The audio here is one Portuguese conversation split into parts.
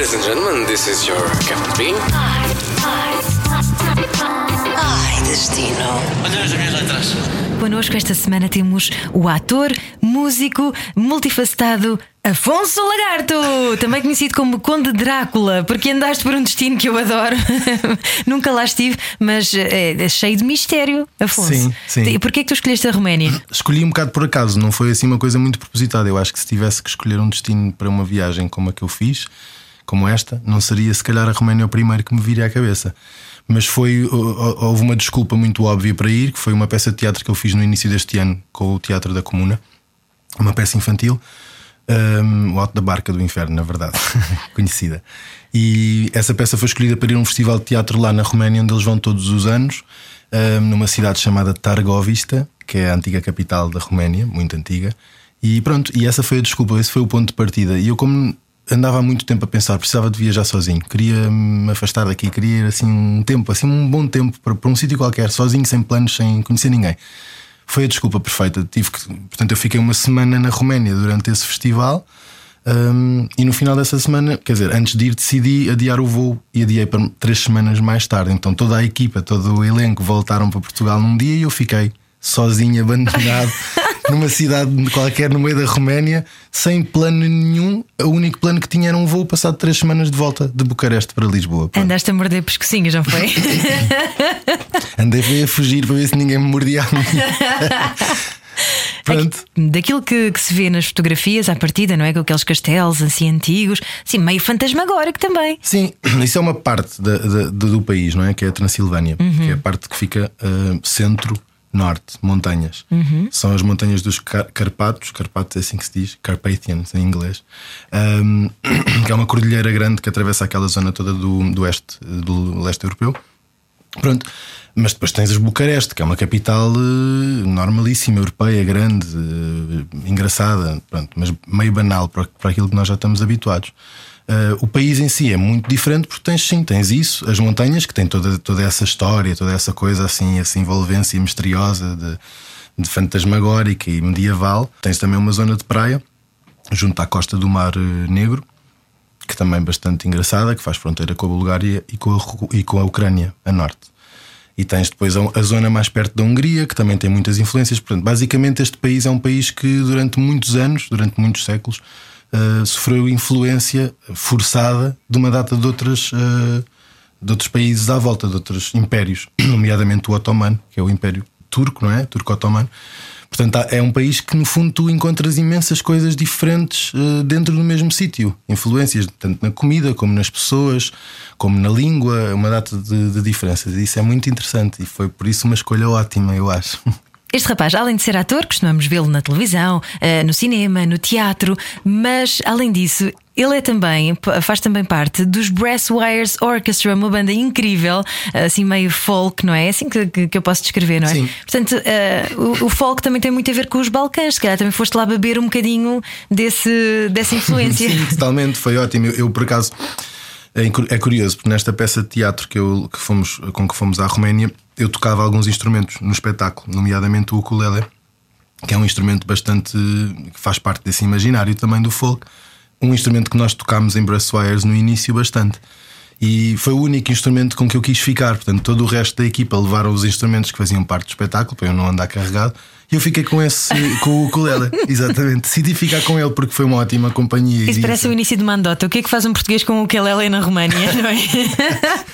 Ladies and gentlemen, this is your Captain Bean. Ai, destino. Olha as minhas letras. Connosco esta semana temos o ator, músico, multifacetado Afonso Lagarto, também conhecido como Conde Drácula, porque andaste por um destino que eu adoro. Nunca lá estive, mas é, é cheio de mistério, Afonso. Sim, sim. E porquê é que tu escolheste a Roménia? Escolhi um bocado por acaso, não foi assim uma coisa muito propositada. Eu acho que se tivesse que escolher um destino para uma viagem como a que eu fiz, como esta, não seria se calhar a Roménia o primeiro que me viria à cabeça. Mas foi, houve uma desculpa muito óbvia para ir, que foi uma peça de teatro que eu fiz no início deste ano com o Teatro da Comuna, uma peça infantil. Um, o Alto da Barca do Inferno, na verdade, conhecida. E essa peça foi escolhida para ir a um festival de teatro lá na Roménia, onde eles vão todos os anos, um, numa cidade chamada Targovista, que é a antiga capital da Roménia, muito antiga. E pronto, e essa foi a desculpa, esse foi o ponto de partida. E eu, como andava há muito tempo a pensar, precisava de viajar sozinho, queria me afastar daqui, queria ir assim um tempo, assim um bom tempo para, para um sítio qualquer, sozinho, sem planos, sem conhecer ninguém. Foi a desculpa perfeita. Tive que, portanto, eu fiquei uma semana na Roménia durante esse festival. Um, e no final dessa semana, quer dizer, antes de ir, decidi adiar o voo e adiei para três semanas mais tarde. Então toda a equipa, todo o elenco voltaram para Portugal num dia e eu fiquei sozinho, abandonado, numa cidade qualquer no meio da Roménia, sem plano nenhum. O único plano que tinha era um voo passado três semanas de volta de Bucareste para Lisboa. Pronto. Andaste a morder pescocinhos, não foi? Andei a fugir para ver se ninguém me mordia a mim. Pronto. Daquilo que, que, se vê nas fotografias à partida, não é? Com aqueles castelos assim antigos, assim, meio fantasmagórico também. Sim, isso é uma parte da, da, do país, não é? Que é a Transilvânia, uhum. que é a parte que fica uh, centro norte, montanhas. Uhum. São as montanhas dos Car Carpatos, Carpatos é assim que se diz, Carpathians em inglês, um, que é uma cordilheira grande que atravessa aquela zona toda do, do oeste, do leste europeu. Pronto, mas depois tens as Bucareste, que é uma capital uh, normalíssima, europeia, grande, uh, engraçada, pronto, mas meio banal para, para aquilo que nós já estamos habituados. Uh, o país em si é muito diferente porque tens sim, tens isso, as montanhas que têm toda, toda essa história, toda essa coisa assim, essa envolvência misteriosa de, de fantasmagórica e medieval. Tens também uma zona de praia junto à costa do Mar Negro, que também é bastante engraçada, que faz fronteira com a Bulgária e com a, e com a Ucrânia a norte. E tens depois a, a, zona mais perto da Hungria, que também tem muitas influências. Portanto, basicamente, este país é um país que durante muitos anos, durante muitos séculos, uh, sofreu influência forçada de uma data de, outras, uh, de outros países à volta, de outros impérios, nomeadamente o Otomano, que é o Império Turco, não é? Turco-Otomano. Portanto, é um país que, no fundo, tu encontras imensas coisas diferentes uh, dentro do mesmo sítio. Influências, tanto na comida, como nas pessoas, como na língua, uma data de, de diferenças. E isso é muito interessante e foi por isso uma escolha ótima, eu acho. Este rapaz, além de ser ator, costumamos vê-lo na televisão, eh, no cinema, no teatro, mas além disso, ele é também, faz também parte dos Brasswires Orchestra, uma banda incrível, assim meio folk, não é? É assim que, que eu posso descrever, não é? Sim. Portanto, uh, o, o, folk também tem muito a ver com os Balcãs, se calhar também foste lá beber um bocadinho desse, dessa influência. Sim, totalmente, foi ótimo. Eu, eu por acaso. É, é curioso, porque nesta peça de teatro que, eu, que fomos, com que fomos à Roménia, eu tocava alguns instrumentos no espetáculo, nomeadamente o ukulele, que é um instrumento bastante. que faz parte desse imaginário também do folk. Um instrumento que nós tocámos em Brasswires no início bastante. E foi o único instrumento com que eu quis ficar. Portanto, todo o resto da equipa levaram os instrumentos que faziam parte do espetáculo para eu não andar carregado. E eu fiquei com esse, com o ukulele, exatamente. Decidi ficar com ele porque foi uma ótima companhia. Isso parece o início de uma andota. O que é que faz um português com o ukulele na Roménia, não é?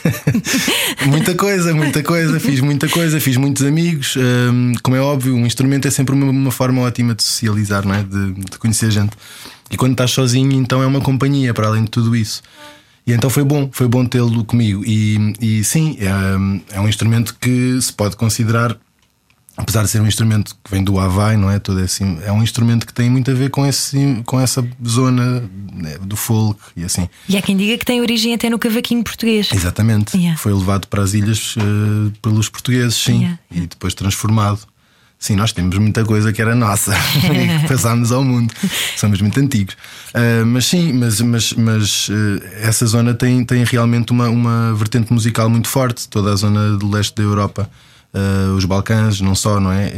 muita coisa, muita coisa. Fiz muita coisa, fiz muitos amigos. Um, como é óbvio, um instrumento é sempre uma, uma forma ótima de socializar, não é? De, de conhecer gente. E quando estás sozinho, então é uma companhia para além de tudo isso. E então foi bom, foi bom tê-lo comigo. E, e sim, é, é, um instrumento que se pode considerar, apesar de ser um instrumento que vem do Havaí, não é? Todo assim, é um instrumento que tem muito a ver com, esse, com essa zona né, do folk e assim. E há quem diga que tem origem até no cavaquinho português. Exatamente. Yeah. Foi levado para as ilhas uh, pelos portugueses, sim, Yeah, e depois transformado. Sim, nós temos muita coisa que era nossa e que passámos ao mundo. Somos muito antigos. Uh, mas sim, mas, mas, mas uh, essa zona tem, tem realmente uma, uma vertente musical muito forte. Toda a zona do leste da Europa, uh, os Balcãs, não só, não é?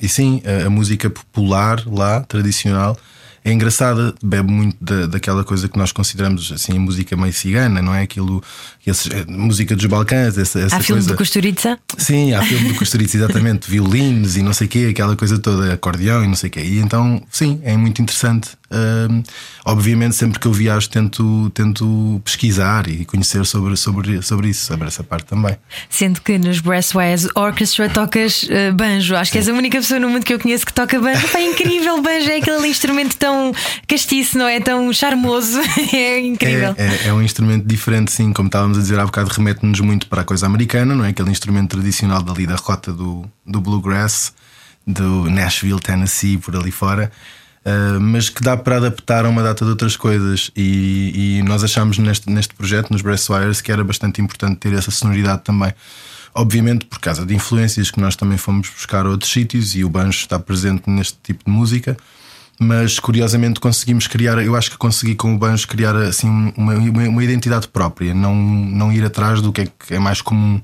e sim, a, a música popular lá, tradicional, é engraçada, bebe muito da, daquela coisa que nós consideramos assim música meio cigana, não é? Aquilo, esses, eh, música dos Balcãs, essa, essa Há filme coisa. do Costurica? Sim, há filme do Costurica, exatamente, violinos e não sei o quê, aquela coisa toda, acordeão e não sei o quê. E então, sim, é muito interessante. Hum, obviamente, sempre que eu viajo, tento, tento pesquisar e conhecer sobre, sobre, sobre isso, sobre essa parte também. Sendo que nos Brasswise Orchestra tocas uh, banjo. Acho que és a única pessoa no mundo que eu conheço que toca banjo. É incrível, banjo é aquele instrumento tão castiço, não é? Tão charmoso. é incrível. É, é, é, um instrumento diferente, sim, como estávamos a dizer há bocado, remete-nos muito para a coisa americana, não é? Aquele instrumento tradicional dali da rota do, do bluegrass, do Nashville, Tennessee, por ali fora. Uh, mas que dá para adaptar a uma data de outras coisas. E, e nós achamos neste, neste projeto, nos Brasswires, que era bastante importante ter essa sonoridade também. Obviamente por causa de influências que nós também fomos buscar a outros sítios e o banjo está presente neste tipo de música. Mas curiosamente conseguimos criar, eu acho que consegui com o banjo criar assim uma, uma identidade própria, não, não ir atrás do que é, que é mais comum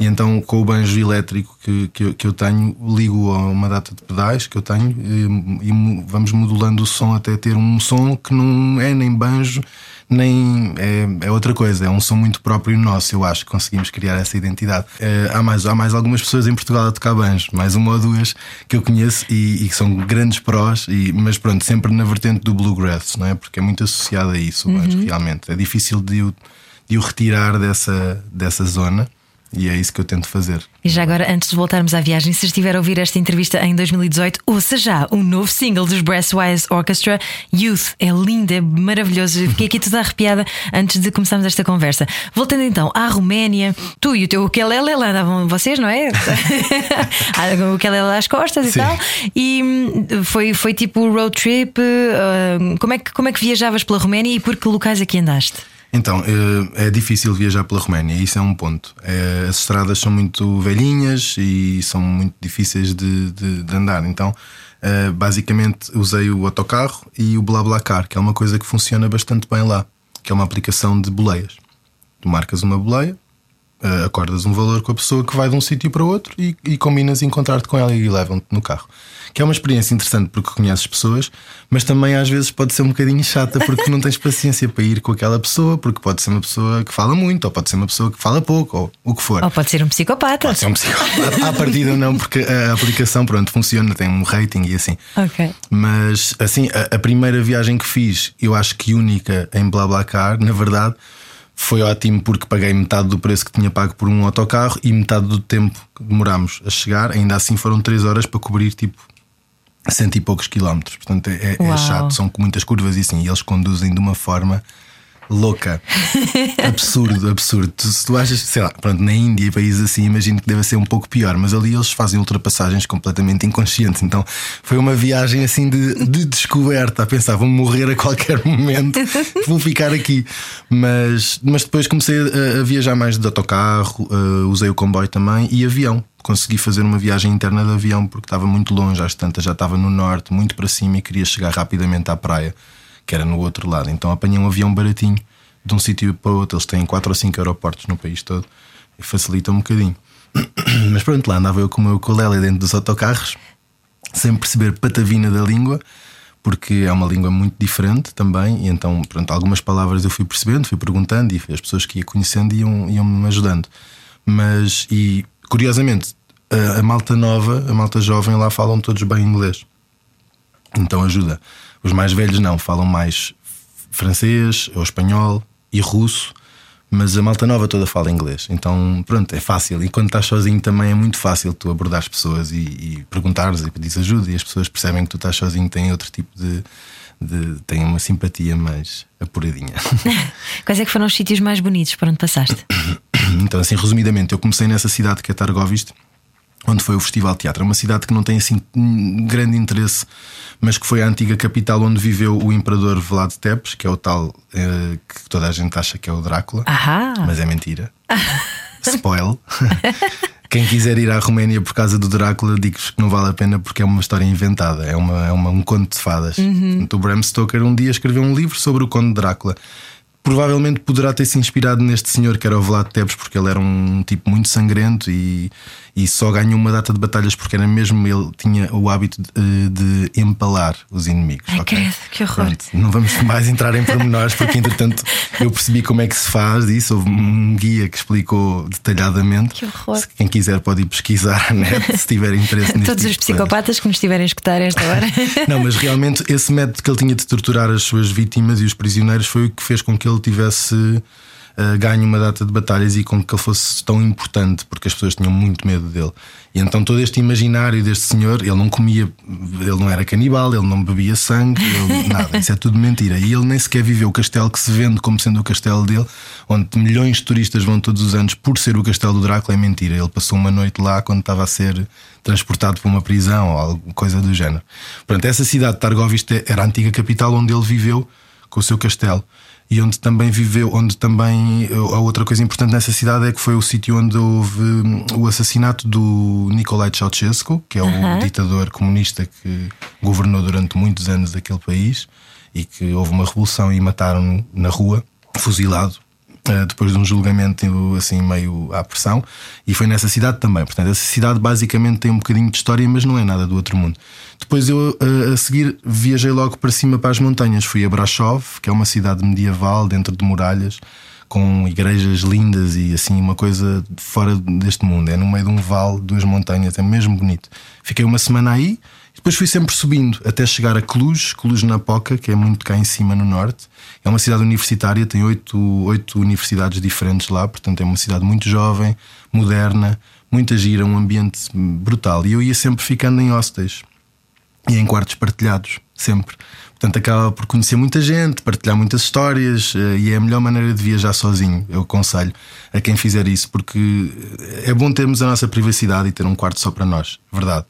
e então, com o banjo elétrico que, que, que, eu tenho, ligo a uma data de pedais que eu tenho e, e, vamos modulando o som até ter um som que não é nem banjo, nem é, é, outra coisa. É um som muito próprio nosso. Eu acho que conseguimos criar essa identidade. É, há, mais, há mais algumas pessoas em Portugal a tocar banjo, mais uma ou duas que eu conheço e, e que são grandes prós, e, mas pronto, sempre na vertente do bluegrass, não é? Porque é muito associado a isso, o banjo, uhum. realmente. É difícil de o, de o retirar dessa, dessa zona. E é isso que eu tento fazer. E já agora, antes de voltarmos à viagem, se estiver a ouvir esta entrevista em 2018, ouça já o novo single dos Brasswise Orchestra, Youth. É lindo, é maravilhoso. Fiquei aqui toda arrepiada antes de começarmos esta conversa. Voltando então à Roménia, tu e o teu ukulele lá andavam vocês, não é? o ukulele às costas e Sim. tal. E hum, foi, foi tipo road trip. Uh, como, é que, como é que viajavas pela Roménia e por que locais aqui andaste? Então, eh, é difícil viajar pela Roménia, isso é um ponto. É, as estradas são muito velhinhas e são muito difíceis de, de, de andar. Então, eh, basicamente, usei o autocarro e o BlaBlaCar, que é uma coisa que funciona bastante bem lá, que é uma aplicação de boleias. Tu marcas uma boleia, eh, acordas um valor com a pessoa que vai de um sítio para outro e, e combinas encontrar-te com ela e levam-te no carro que é uma experiência interessante porque conheces pessoas, mas também às vezes pode ser um bocadinho chata porque não tens paciência para ir com aquela pessoa, porque pode ser uma pessoa que fala muito, ou pode ser uma pessoa que fala pouco, ou o que for. Ou pode ser um psicopata. Pode ser um psicopata. à partida não, porque a aplicação, pronto, funciona, tem um rating e assim. Ok. Mas assim, a, a primeira viagem que fiz, eu acho que única em BlaBlaCar, na verdade foi ótimo porque paguei metade do preço que tinha pago por um autocarro e metade do tempo que demorámos a chegar. Ainda assim foram 3 horas para cobrir tipo cento e poucos quilómetros. Portanto, é, é chato, são com muitas curvas e assim, e eles conduzem de uma forma louca. absurdo, absurdo. Tu, se tu achas, sei lá, pronto, na Índia e países assim, imagino que deve ser um pouco pior, mas ali eles fazem ultrapassagens completamente inconscientes. Então foi uma viagem assim de, de descoberta, a pensar, vou morrer a qualquer momento, vou ficar aqui. Mas, mas depois comecei a, a viajar mais de autocarro, uh, usei o comboio também e avião. Consegui fazer uma viagem interna de avião porque estava muito longe, às tantas já estava no norte, muito para cima e queria chegar rapidamente à praia que era no outro lado. Então apanhei um avião baratinho de um sítio para outro. Eles têm 4 ou 5 aeroportos no país todo e facilita um bocadinho. Mas pronto, lá andava eu com o meu ukulele dentro dos autocarros, sem perceber patavina da língua, porque é uma língua muito diferente também. E então, pronto, algumas palavras eu fui percebendo, fui perguntando e as pessoas que ia conhecendo iam, iam me ajudando. Mas, e curiosamente, a, a malta nova, a malta jovem lá falam todos bem inglês. Então ajuda. Os mais velhos não, falam mais francês ou espanhol e russo, mas a malta nova toda fala inglês. Então, pronto, é fácil. E quando estás sozinho também é muito fácil tu abordar as pessoas e, e perguntares e pedir ajuda, e as pessoas percebem que tu estás sozinho, têm outro tipo de. de têm uma simpatia mais apuradinha. Quais é que foram os sítios mais bonitos para onde passaste? Então, assim, resumidamente, eu comecei nessa cidade que é Targovist onde foi o Festival de Teatro. É uma cidade que não tem assim grande interesse, mas que foi a antiga capital onde viveu o imperador Vlad Tepes, que é o tal eh, que toda a gente acha que é o Drácula, Ahá. mas é mentira. Spoil. Quem quiser ir à Roménia por causa do Drácula, digo-vos que não vale a pena porque é uma história inventada, é, uma, é uma, um conto de fadas. Uhum. o Bram Stoker um dia escreveu um livro sobre o Conde Drácula provavelmente poderá ter se inspirado neste senhor que era o Vlad Tepes, porque ele era um tipo muito sangrento e, e só ganhou uma data de batalhas porque era mesmo ele tinha o hábito de, de empalar os inimigos. Ai, ok? credo, que horror. Pronto, não vamos mais entrar em pormenores porque entretanto eu percebi como é que se faz isso. Houve um guia que explicou detalhadamente. Que horror. Se quem quiser pode ir pesquisar net se tiver interesse nisto. Todos os psicopatas que nos estiverem a escutar esta hora. Não, mas realmente esse método que ele tinha de torturar as suas vítimas e os prisioneiros foi o que fez com que ele tivesse uh, ganho uma data de batalhas e com que ele fosse tão importante, porque as pessoas tinham muito medo dele. E então todo este imaginário deste senhor, ele não comia, ele não era canibal, ele não bebia sangue, ele, nada, isso é tudo mentira. E ele nem sequer viveu o castelo que se vende como sendo o castelo dele, onde milhões de turistas vão todos os anos por ser o castelo do Drácula, é mentira. Ele passou uma noite lá quando estava a ser transportado para uma prisão ou alguma coisa do género. Portanto, essa cidade de Targovist era a antiga capital onde ele viveu com o seu castelo e onde também viveu, onde também a outra coisa importante nessa cidade é que foi o sítio onde houve hum, o assassinato do Nicolae Ceausescu, que é o ditador comunista que governou durante muitos anos aquele país e que houve uma revolução e mataram-no na rua, fuzilado. Eh, Depois de um julgamento assim meio à pressão, e foi nessa cidade também. Portanto, essa cidade basicamente tem um bocadinho de história, mas não é nada do outro mundo. Depois eu eh, a seguir viajei logo para cima para as montanhas. Fui a Brasov, que é uma cidade medieval dentro de muralhas, com igrejas lindas e assim uma coisa fora deste mundo. É no meio de um vale, duas montanhas, é mesmo bonito. Fiquei uma semana aí. Depois fui sempre subindo até chegar a Cluj, Cluj na Poca, que é muito cá em cima no norte. É uma cidade universitária, tem oito, oito universidades diferentes lá, portanto é uma cidade muito jovem, moderna, muita gira, um ambiente brutal. E eu ia sempre ficando em hostels e em quartos partilhados, sempre. Portanto, acaba por conhecer muita gente, partilhar muitas histórias eh, e é a melhor maneira de viajar sozinho. Eu aconselho a quem fizer isso, porque é bom termos a nossa privacidade e ter um quarto só para nós, verdade.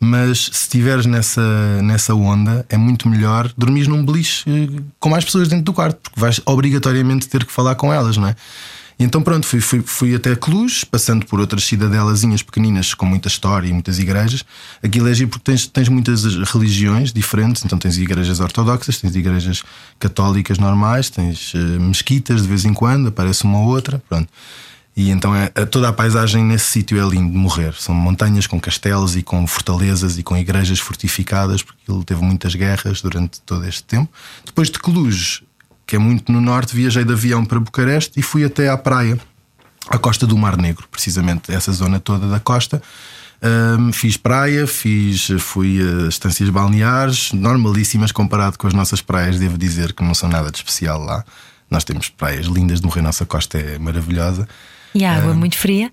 Mas se estiveres nessa, nessa onda, é muito melhor dormir num beliche eh, com mais pessoas dentro do quarto, porque vais obrigatoriamente ter que falar com elas, não é? Então pronto, fui, fui, fui até Cluj, passando por outras cidadelazinhas pequeninas com muita história e muitas igrejas. Aquilo é giro porque tens, tens muitas religiões diferentes, então tens igrejas ortodoxas, tens igrejas católicas normais, tens uh, mesquitas de vez em quando, aparece uma ou outra, pronto. E então é, toda a paisagem nesse sítio é lindo de morrer. São montanhas com castelos e com fortalezas e com igrejas fortificadas, porque ele teve muitas guerras durante todo este tempo. Depois de Cluj, que é muito no norte, viajei de avião para Bucareste e fui até à praia, à costa do Mar Negro, precisamente essa zona toda da costa. Um, fiz praia, fiz, fui a estâncias balneares, normalíssimas comparado com as nossas praias, devo dizer que não são nada de especial lá. Nós temos praias lindas de morrer, nossa costa é maravilhosa. E a água muito fria?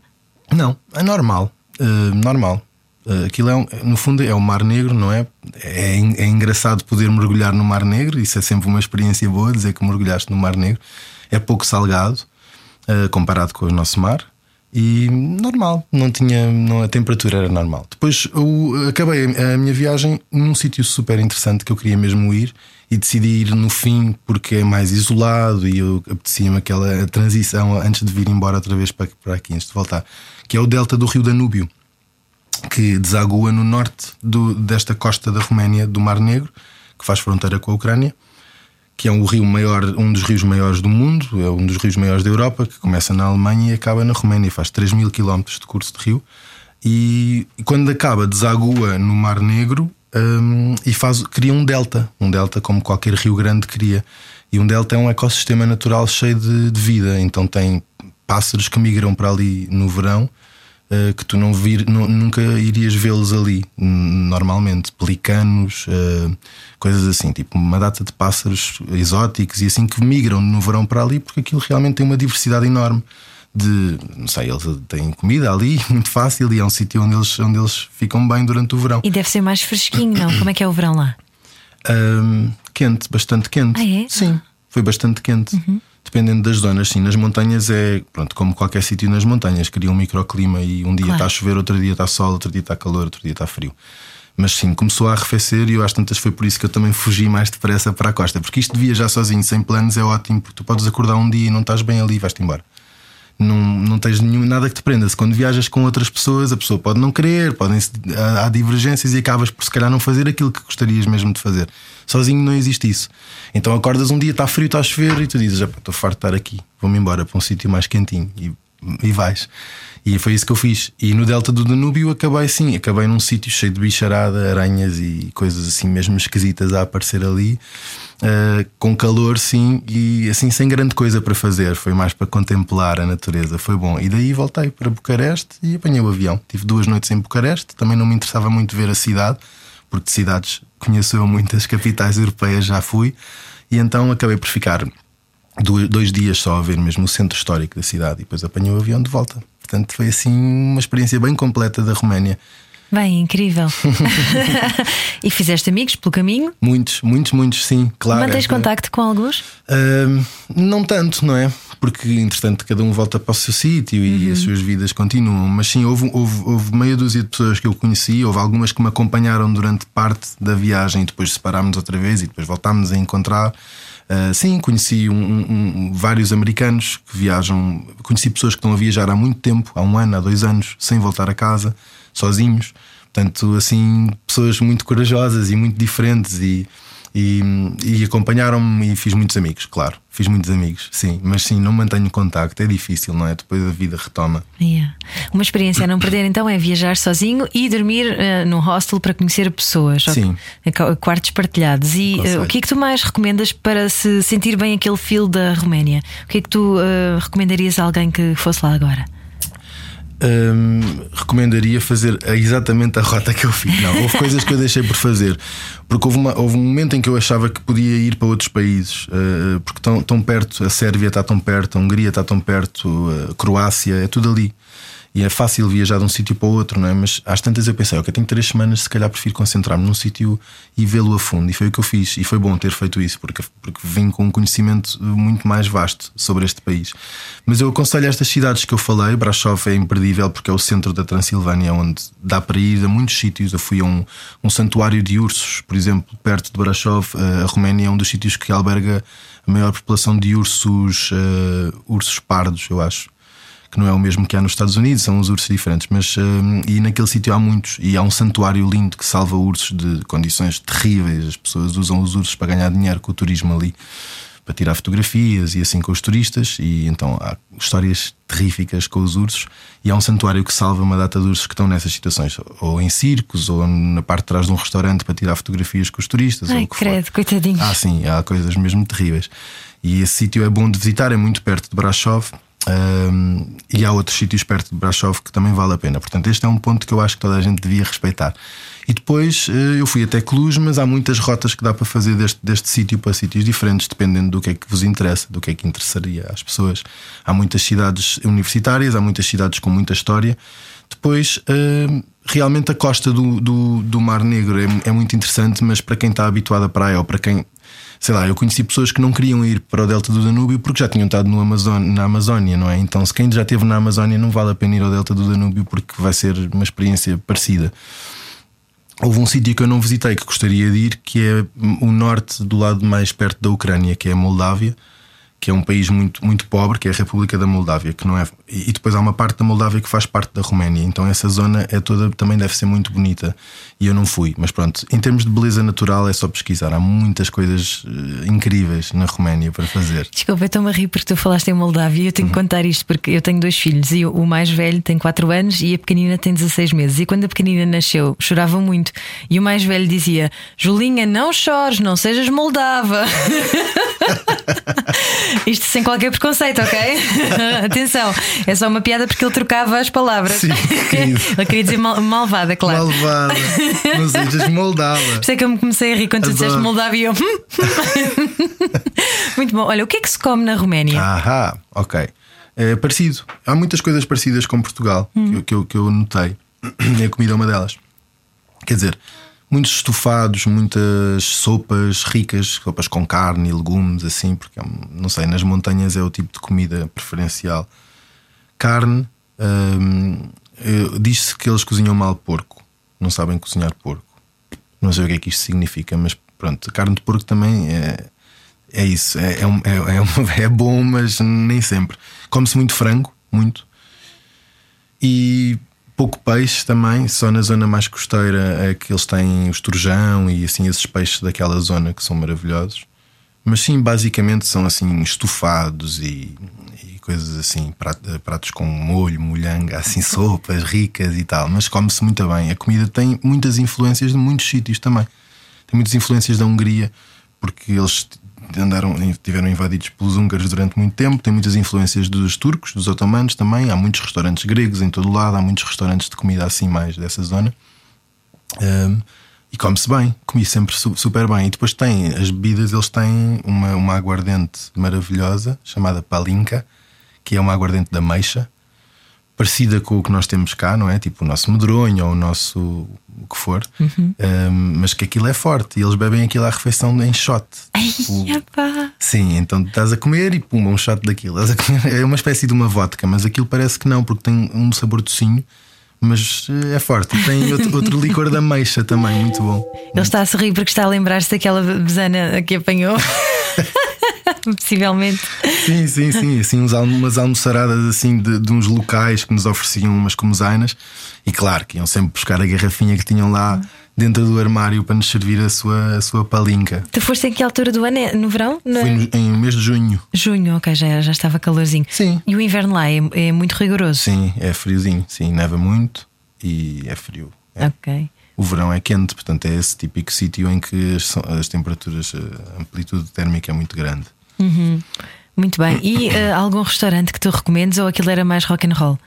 Não, é normal. Uh, normal. Uh, aquilo é um, no fundo é o Mar Negro, não é? é? É engraçado poder mergulhar no Mar Negro, isso é sempre uma experiência boa, dizer que mergulhaste no Mar Negro. É pouco salgado uh, comparado com o nosso mar. E normal, não tinha, não, a temperatura era normal. Depois eu acabei a minha viagem num sítio super interessante que eu queria mesmo ir e decidi ir no fim porque é mais isolado e eu apetecia-me aquela transição antes de vir embora outra vez para, para aqui, antes de voltar, que é o delta do rio Danúbio, que desagua no norte do, desta costa da Roménia, do Mar Negro, que faz fronteira com a Ucrânia, que é um rio maior, um dos rios maiores do mundo, é um dos rios maiores da Europa, que começa na Alemanha e acaba na Roménia, faz 3 mil quilómetros de curso de rio. E, e quando acaba, desagua no Mar Negro um, e faz, cria um delta, um delta como qualquer rio grande cria. E um delta é um ecossistema natural cheio de, de vida, então tem pássaros que migram para ali no verão. Uh, que tu não vir, nu- nunca irias vê-los ali normalmente, pelicanos, uh, coisas assim, tipo uma data de pássaros exóticos e assim que migram no verão para ali, porque aquilo realmente tem uma diversidade enorme de, não sei, eles têm comida ali, muito fácil, e é um sítio onde eles, onde eles ficam bem durante o verão. E deve ser mais fresquinho, não? Como é que é o verão lá? Ahm, quente, bastante quente. Ah, é? Uhum. Sim, foi bastante quente. Dependendo das zonas, sim. Nas montanhas é, pronto, como qualquer sítio nas montanhas, cria um microclima e um dia Claro. está a chover, outro dia está sol, outro dia está calor, outro dia está frio. Mas sim, começou a arrefecer e eu às tantas foi por isso que eu também fugi mais depressa para a costa. Porque isto de viajar sozinho, sem planos, é ótimo, porque tu podes acordar um dia e não estás bem ali e vais-te embora. Não, não tens nenhum, nada que te prenda. Se quando viajas com outras pessoas, a pessoa pode não querer, podem há, divergências e acabas por se calhar não fazer aquilo que gostarias mesmo de fazer. Sozinho não existe isso. Então acordas um dia, está frio, está a chover e tu dizes: "Epá, estou farto de estar aqui, vou-me embora para um sítio mais quentinho. E e vais. E foi isso que eu fiz. E no Delta do Danúbio acabei sim, acabei num sítio cheio de bicharada, aranhas e coisas assim mesmo esquisitas a aparecer ali, uh, com calor sim, e assim sem grande coisa para fazer. Foi mais para contemplar a natureza, foi bom. E daí voltei para Bucareste e apanhei o avião. Tive duas noites em Bucareste, também não me interessava muito ver a cidade, porque de cidades conheço eu muitas capitais europeias, já fui, e então acabei por ficar dois dias só a ver mesmo o centro histórico da cidade e depois apanhei o avião de volta. Portanto, foi assim uma experiência bem completa da Roménia. Bem, incrível. e fizeste amigos pelo caminho? Muitos, muitos, muitos, sim, claro. Mantens contacto com alguns? Uh, não tanto, não é? Porque, entretanto, cada um volta para o seu sítio e uhum. as suas vidas continuam. Mas sim, houve, houve, houve meia dúzia de pessoas que eu conheci, houve algumas que me acompanharam durante parte da viagem e depois separámos outra vez e depois voltámos a encontrar. Uh, sim, conheci um, um, vários americanos que viajam, conheci pessoas que estão a viajar há muito tempo, há um ano, há dois anos, sem voltar a casa, sozinhos. Portanto, assim, pessoas muito corajosas e muito diferentes e e, e acompanharam-me e fiz muitos amigos, claro. Fiz muitos amigos, sim. Mas sim, não mantenho contacto, é difícil, não é? Depois a vida retoma. Yeah. Uma experiência a não perder então é viajar sozinho e dormir uh, num hostel para conhecer pessoas. Sim. Quartos partilhados. E uh, o que é que tu mais recomendas para se sentir bem aquele feel da Roménia? O que é que tu uh, recomendarias a alguém que fosse lá agora? Hum, recomendaria fazer exatamente a rota que eu fiz. Não, houve coisas que eu deixei por fazer, porque houve, uma, houve um momento em que eu achava que podia ir para outros países, uh, porque tão, tão perto, a Sérvia está tão perto, a Hungria está tão perto, a Croácia, é tudo ali. E é fácil viajar de um sítio para o outro, não é? Mas às tantas eu pensei, ok, tenho três semanas, se calhar prefiro concentrar-me num sítio e vê-lo a fundo. E foi o que eu fiz. E foi bom ter feito isso, porque, porque vim com um conhecimento muito mais vasto sobre este país. Mas eu aconselho estas cidades que eu falei, Brasov é imperdível porque é o centro da Transilvânia, onde dá para ir a muitos sítios. Eu fui a um, um santuário de ursos, por exemplo, perto de Brasov. A Roménia é um dos sítios que alberga a maior população de ursos, uh, ursos pardos, eu acho que não é o mesmo que há nos Estados Unidos, são uns ursos diferentes, mas um, e naquele sítio há muitos, e há um santuário lindo que salva ursos de condições terríveis. As pessoas usam os ursos para ganhar dinheiro com o turismo ali, para tirar fotografias e assim com os turistas, e então há histórias terríficas com os ursos, e há um santuário que salva uma data de ursos que estão nessas situações, ou em circos, ou na parte de trás de um restaurante para tirar fotografias com os turistas. Ai, ou credo, for. coitadinho. Ah, sim, há coisas mesmo terríveis. E esse sítio é bom de visitar, é muito perto de Brasov um, e há outros sítios perto de Brasov que também vale a pena. Portanto, este é um ponto que eu acho que toda a gente devia respeitar. E depois eh, eu fui até Cluj, mas há muitas rotas que dá para fazer deste, deste sítio para sítios diferentes, dependendo do que é que vos interessa, do que é que interessaria às pessoas. Há muitas cidades universitárias, há muitas cidades com muita história. Depois, realmente a costa do, do, do Mar Negro é, é muito interessante, mas para quem está habituado à praia ou para quem sei lá, eu conheci pessoas que não queriam ir para o Delta do Danúbio porque já tinham estado no Amazon, na Amazónia, não é? Então, se quem já esteve na Amazónia, não vale a pena ir ao Delta do Danúbio porque vai ser uma experiência parecida. Houve um sítio que eu não visitei que gostaria de ir, que é o norte, do lado mais perto da Ucrânia, que é a Moldávia que é um país muito, muito pobre, que é a República da Moldávia, que não é. E depois há uma parte da Moldávia que faz parte da Roménia. Então essa zona é toda também deve ser muito bonita. E eu não fui. Mas pronto, em termos de beleza natural é só pesquisar. Há muitas coisas uh, incríveis na Roménia para fazer. Desculpa, estou-me a rir porque tu falaste em Moldávia e eu tenho que uhum. contar isto porque eu tenho dois filhos e o mais velho tem 4 anos e a pequenina tem 16 meses. E quando a pequenina nasceu, chorava muito. E o mais velho dizia: Julinha, não chores, não sejas moldava. Isto sem qualquer preconceito, ok? Atenção, é só uma piada porque ele trocava as palavras. Sim, querido. ele queria dizer mal, malvada, claro. Malvada. Não sejas moldava. Por isso é que eu me comecei a rir quando tu disseste moldava e eu. Hum? Muito bom. Olha, o que é que se come na Roménia? Ahá, ok. É parecido. Há muitas coisas parecidas com Portugal hum. que, que, eu, que eu notei. A comida é uma delas. Quer dizer, muitos estofados, muitas sopas ricas, sopas com carne e legumes, assim, porque não sei, nas montanhas é o tipo de comida preferencial. Carne, hum, diz-se que eles cozinham mal porco, não sabem cozinhar porco. Não sei o que é que isto significa, mas pronto, carne de porco também é, é isso, é, é, é, é bom, mas nem sempre. Come-se muito frango, muito. E pouco peixe também, só na zona mais costeira é que eles têm o esturjão e assim esses peixes daquela zona que são maravilhosos. Mas sim, basicamente são assim estofados e, e coisas assim, pratos com molho, molhanga, assim, sopas ricas e tal. Mas come-se muito bem. A comida tem muitas influências de muitos sítios também. Tem muitas influências da Hungria, porque eles andaram, tiveram invadidos pelos húngaros durante muito tempo. Tem muitas influências dos turcos, dos otomanos também. Há muitos restaurantes gregos em todo o lado, há muitos restaurantes de comida assim mais dessa zona. Um, e come-se bem, comi sempre super bem. E depois tem as bebidas, eles têm uma, uma aguardente maravilhosa chamada Palinka, que é uma aguardente da meixa, parecida com o que nós temos cá, não é? Tipo o nosso medronho ou o nosso o que for, uhum. um, mas que aquilo é forte e eles bebem aquilo à refeição em shot. Ai, o... Sim, então estás a comer e pum, um shot daquilo. É uma espécie de uma vodka, mas aquilo parece que não, porque tem um sabor docinho mas eh, é forte. E tem outro, outro licor da meixa também, muito bom. Ele está a sorrir porque está a lembrar-se daquela besana que apanhou. Possivelmente. Sim, sim, sim. Assim, uns, umas almoçaradas assim de, de, uns locais que nos ofereciam umas comesainas. E claro, que iam sempre buscar a garrafinha que tinham lá dentro do armário para nos servir a sua, a sua palinca. Tu foste em que altura do ano? É no verão? No... Foi no, em mês de junho. Junho, ok, já, já estava calorzinho. Sim. E o inverno lá é, é muito rigoroso? Sim, é friozinho. Sim, neva muito e é frio. É. Ok. O verão é quente, portanto é esse típico sítio em que as, as, temperaturas, a amplitude térmica é muito grande. Uhum. Muito bem. E uh, algum restaurante que tu recomendes ou aquilo era mais rock and roll?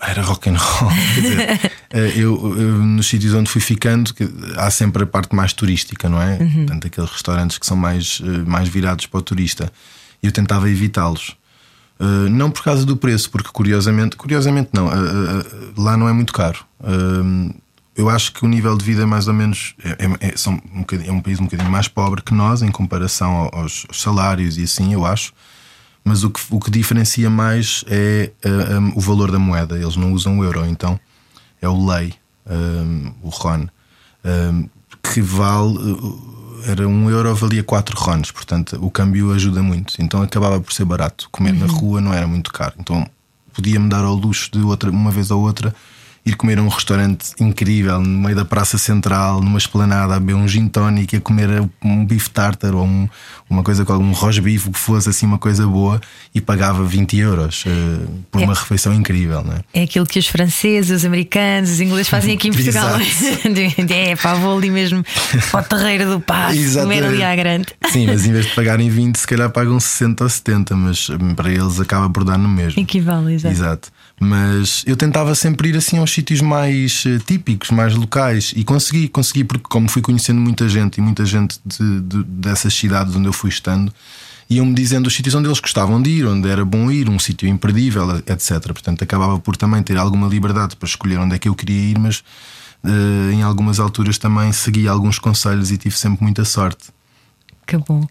Era rock and roll. Dizer, eh, eu, eu, nos sítios onde fui ficando, há sempre a parte mais turística, não é? Uhum. Portanto, aqueles restaurantes que são mais, eh, mais virados para o turista. E eu tentava evitá-los. Uh, não por causa do preço, porque curiosamente, curiosamente não, uh, uh, lá não é muito caro. Eu acho que o nível de vida é mais ou menos é, é, é, são um, é um país um bocadinho mais pobre que nós em comparação aos, aos salários e assim, eu acho mas o que, o que diferencia mais é uh, um, o valor da moeda. Eles não usam o euro, então é o lei, um, o RON, um, que vale. Era um euro, valia 4 RONs, portanto o câmbio ajuda muito. Então acabava por ser barato. Comer uhum. na rua não era muito caro. Então podia-me dar ao luxo de outra, uma vez ou outra ir comer a um restaurante incrível no meio da Praça Central, numa esplanada, a beber um gin tonic, a comer um bife tartar ou um, uma coisa com algum rosbife, que fosse assim uma coisa boa, e pagava 20 euros uh, por é. uma refeição incrível. Não é? é aquilo que os franceses, os americanos, os ingleses fazem aqui em Portugal. é, pá, vou ali mesmo para o terreiro do passo, comer ali à grande. Sim, mas em vez de pagarem 20, se calhar pagam 60 ou 70, mas hum, para eles acaba por dar no mesmo. Equivale, exato. exato. Mas eu tentava sempre ir assim aos sítios mais uh, típicos, mais locais e consegui, consegui, porque como fui conhecendo muita gente e muita gente de, de, dessas cidades onde eu fui estando, iam-me dizendo os sítios onde eles gostavam de ir, onde era bom ir, um sítio imperdível, etc. Portanto, acabava por também ter alguma liberdade para escolher onde é que eu queria ir, mas uh, em algumas alturas também segui alguns conselhos e tive sempre muita sorte. Que bom.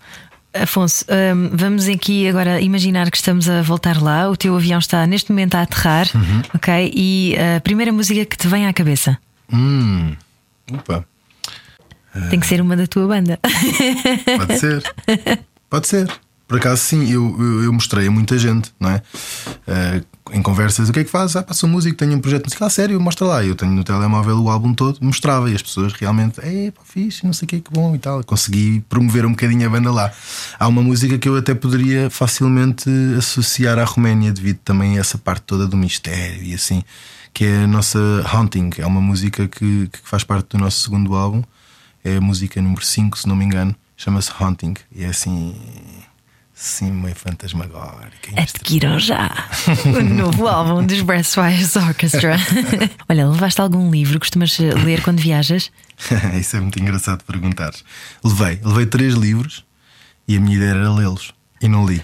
Afonso, um, vamos aqui agora imaginar que estamos a voltar lá. O teu avião está neste momento a aterrar, uhum. ok? E a primeira música que te vem à cabeça? Hum, opa. Tem que ser uma da tua banda. Pode ser. Pode ser. Por acaso, sim, eu, eu, eu mostrei a muita gente, não é? Uh, em conversas, o que é que faz? Ah, passa música, tenho um projeto musical, sério, mostra lá. Eu tenho no telemóvel o álbum todo, mostrava e as pessoas realmente, é pá, fixe, não sei o que, que bom e tal. Consegui promover um bocadinho a banda lá. Há uma música que eu até poderia facilmente associar à Roménia, devido também a essa parte toda do mistério e assim, que é a nossa Haunting. É uma música que, que faz parte do nosso segundo álbum, é a música número 5, se não me engano, chama-se Haunting. E é assim Sim, meio fantasmagórica. Adquiram já o novo álbum dos Breathwise Orchestra. Olha, levaste algum livro? Costumas ler quando viajas? Isso é muito engraçado perguntar. Levei, levei três livros e a minha ideia era lê-los. E não li.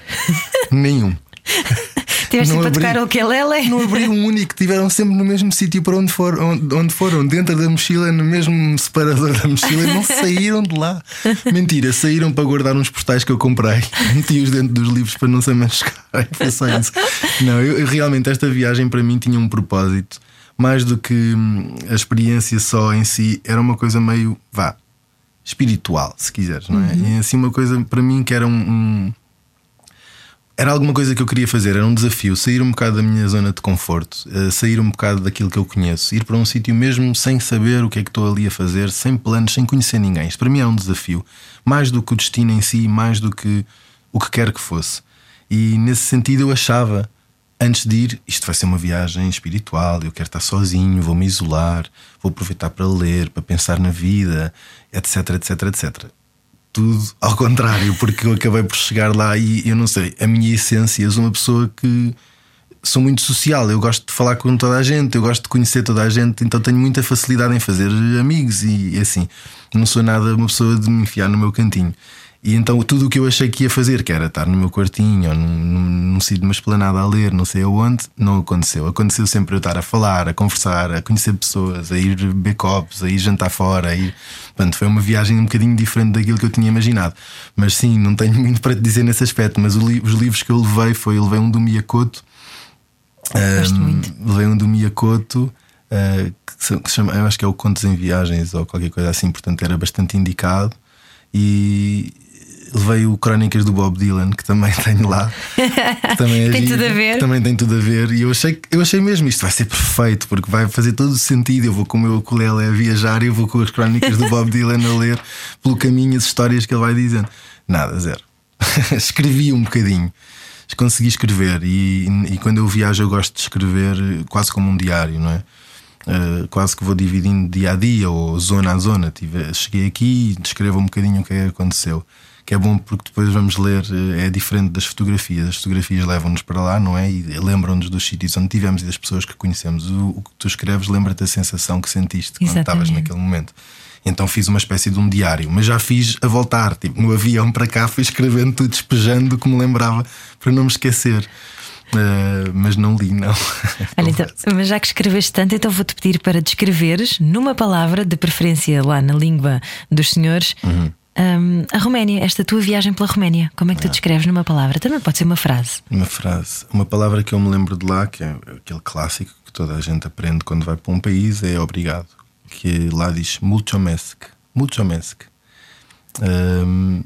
Nenhum. Tiveste para tocar o que lele? Não abri um único, tiveram sempre no mesmo sítio para onde, for, onde, onde, foram, dentro da mochila, no mesmo separador da mochila, e não saíram de lá. Mentira, saíram para guardar uns postais que eu comprei, meti-os dentro dos livros para não se machucar. Foi só isso. Não, eu, eu, realmente esta viagem para mim tinha um propósito, mais do que hum, a experiência só em si, era uma coisa meio, vá, espiritual, se quiseres, não é? Uhum. E assim uma coisa para mim que era um, um era alguma coisa que eu queria fazer, era um desafio, sair um bocado da minha zona de conforto, uh, sair um bocado daquilo que eu conheço, ir para um sítio mesmo sem saber o que é que estou ali a fazer, sem planos, sem conhecer ninguém. Isto para mim era um desafio, mais do que o destino em si, mais do que o que quer que fosse. E nesse sentido eu achava, antes de ir, isto vai ser uma viagem espiritual, eu quero estar sozinho, vou me isolar, vou aproveitar para ler, para pensar na vida, etc, etc, etc tudo ao contrário, porque eu acabei por chegar lá e eu não sei, a minha essência, eu sou uma pessoa que sou muito social, eu gosto de falar com toda a gente, eu gosto de conhecer toda a gente, então tenho muita facilidade em fazer amigos e assim, não sou nada uma pessoa de me enfiar no meu cantinho. E então tudo o que eu achei que ia fazer, que era estar no meu quartinho ou num, sítio, numa esplanada a ler, não sei aonde, não aconteceu. Aconteceu sempre eu estar a falar, a conversar, a conhecer pessoas, a ir beber copos, a ir jantar fora. A ir... Portanto, foi uma viagem um bocadinho diferente daquilo que eu tinha imaginado. Mas sim, não tenho muito para te dizer nesse aspecto. Mas li os livros que eu levei foi: eu levei um do Miyakoto. Um. Levei um do Miyakoto. Uh, que se chama, eu acho que é o Contos em Viagens ou qualquer coisa assim, portanto era bastante indicado. E, levei o Crónicas do Bob Dylan, que também tenho lá. Que também é tem tudo a ver. Também tem tudo a ver. E eu achei, eu achei mesmo isto vai ser perfeito, porque vai fazer todo o sentido. Eu vou com o meu ukulele a viajar e eu vou com as Crónicas do Bob Dylan a ler pelo caminho as histórias que ele vai dizendo. Nada, zero. Escrevi um bocadinho. Consegui escrever e, e quando eu viajo eu gosto de escrever quase como um diário, não é? Uh, quase que vou dividindo dia a dia ou zona a zona. Tive, cheguei aqui e descrevo um bocadinho o que é que aconteceu que é bom porque depois vamos ler, eh, é diferente das fotografias. As fotografias levam-nos para lá, não é? E lembram-nos dos sítios onde tivemos e das pessoas que conhecemos. O, o que tu escreves lembra-te da sensação que sentiste quando estavas naquele momento. Então fiz uma espécie de um diário, mas já fiz a voltar, tipo, no avião para cá, fui escrevendo tudo, despejando o que me lembrava para não me esquecer. Uh, mas não li, não. Olha, então, mas já que escreveste tanto, então vou-te pedir para descreveres numa palavra, de preferência lá na língua dos senhores, uhum. Um, a Roménia, esta tua viagem pela Roménia, como é que tu ah. descreves numa palavra? Também pode ser uma frase. Uma frase. Uma palavra que eu me lembro de lá, que é aquele clássico que toda a gente aprende quando vai para um país, é obrigado. Que lá diz mulțumesc. Mulțumesc. Um,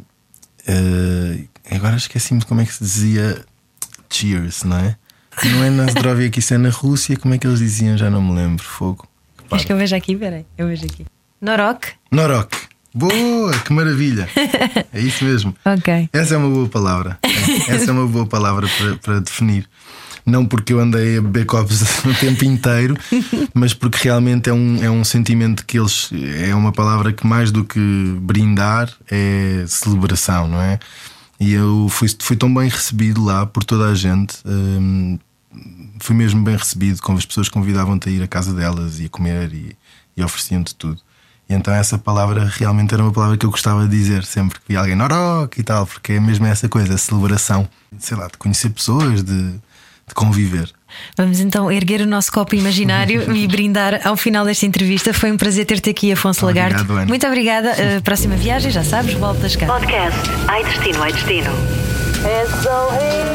uh, agora esqueci-me como é que se dizia cheers, não é? Não é na Zdrovia que isso é na Rússia, como é que eles diziam? Já não me lembro. Fogo. Acho que eu vejo aqui, peraí, eu vejo aqui. Norok. Norok. Boa, que maravilha! É isso mesmo. Ok. Essa é uma boa palavra. Essa é uma boa palavra para, para definir. Não porque eu andei a beber copos o tempo inteiro, mas porque realmente é um, é um sentimento que eles. É uma palavra que mais do que brindar é celebração, não é? E eu fui, fui tão bem recebido lá por toda a gente. Hum, fui mesmo bem recebido, com as pessoas convidavam-te a ir à casa delas e a comer e, e ofereciam-te tudo. E então essa palavra realmente era uma palavra que eu gostava de dizer sempre que via alguém Norok e tal, porque é mesmo essa coisa, a celebração, sei lá, de conhecer pessoas, de, de conviver. Vamos então erguer o nosso copo imaginário e brindar ao final desta entrevista. Foi um prazer ter-te aqui, Afonso Obrigado, Lagarto. Ana. Muito obrigada. Uh, próxima viagem, já sabes, voltas cá. Podcast Ai Destino, Ai Destino. So